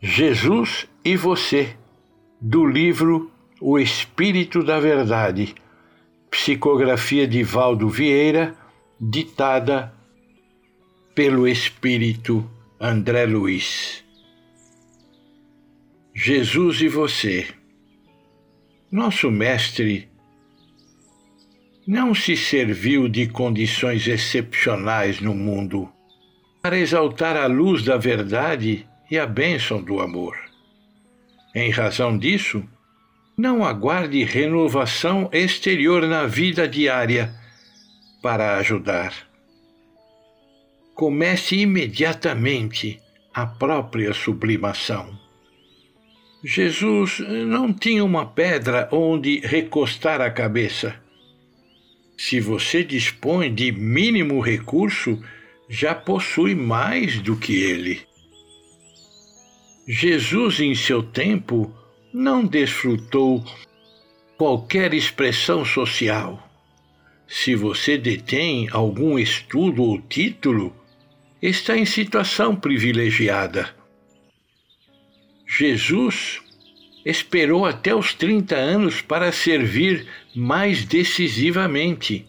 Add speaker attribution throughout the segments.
Speaker 1: Jesus e Você, do livro O Espírito da Verdade, psicografia de Valdo Vieira, ditada pelo Espírito André Luiz. Jesus e Você. Nosso Mestre não se serviu de condições excepcionais no mundo para exaltar a luz da verdade e a bênção do amor. Em razão disso, não aguarde renovação exterior na vida diária para ajudar. Comece imediatamente a própria sublimação. Jesus não tinha uma pedra onde recostar a cabeça. Se você dispõe de mínimo recurso, já possui mais do que ele. Jesus, em seu tempo, não desfrutou qualquer expressão social. Se você detém algum estudo ou título, está em situação privilegiada. Jesus esperou até os 30 anos para servir mais decisivamente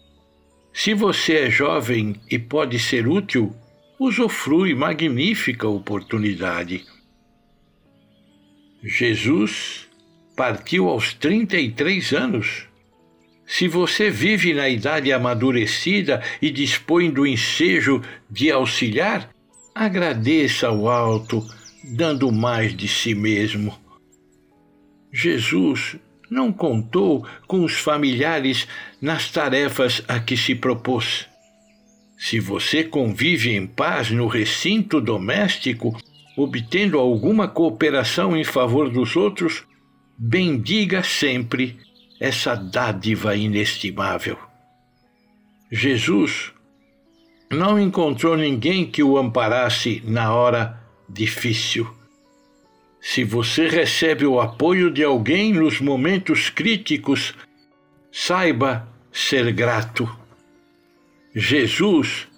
Speaker 1: se você é jovem e pode ser útil, usufrui magnífica oportunidade. Jesus partiu aos 33 anos. Se você vive na idade amadurecida e dispõe do ensejo de auxiliar, agradeça ao alto, dando mais de si mesmo. Jesus não contou com os familiares nas tarefas a que se propôs. Se você convive em paz no recinto doméstico, obtendo alguma cooperação em favor dos outros, bendiga sempre essa dádiva inestimável. Jesus não encontrou ninguém que o amparasse na hora difícil se você recebe o apoio de alguém nos momentos críticos, saiba ser grato. Jesus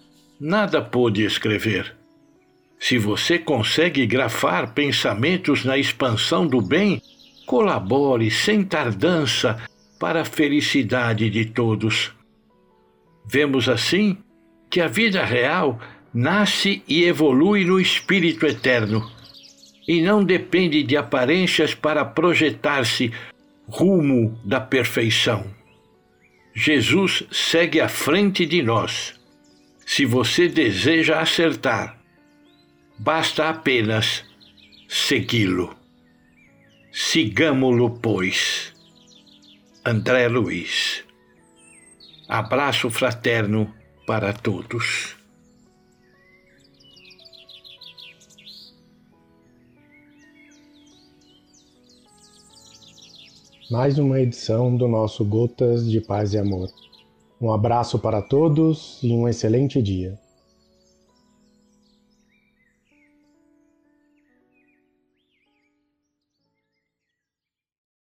Speaker 1: nada pôde escrever. Se você consegue grafar pensamentos na expansão do bem, colabore sem tardança para a felicidade de todos. Vemos assim que a vida real nasce e evolui no Espírito Eterno e não depende de aparências para projetar-se rumo da perfeição. Jesus segue à frente de nós. Se você deseja acertar, basta apenas segui-lo. Sigamo-lo, pois. André Luiz. Abraço fraterno para todos.
Speaker 2: mais uma edição do nosso Gotas de Paz e Amor. Um abraço para todos e um excelente dia.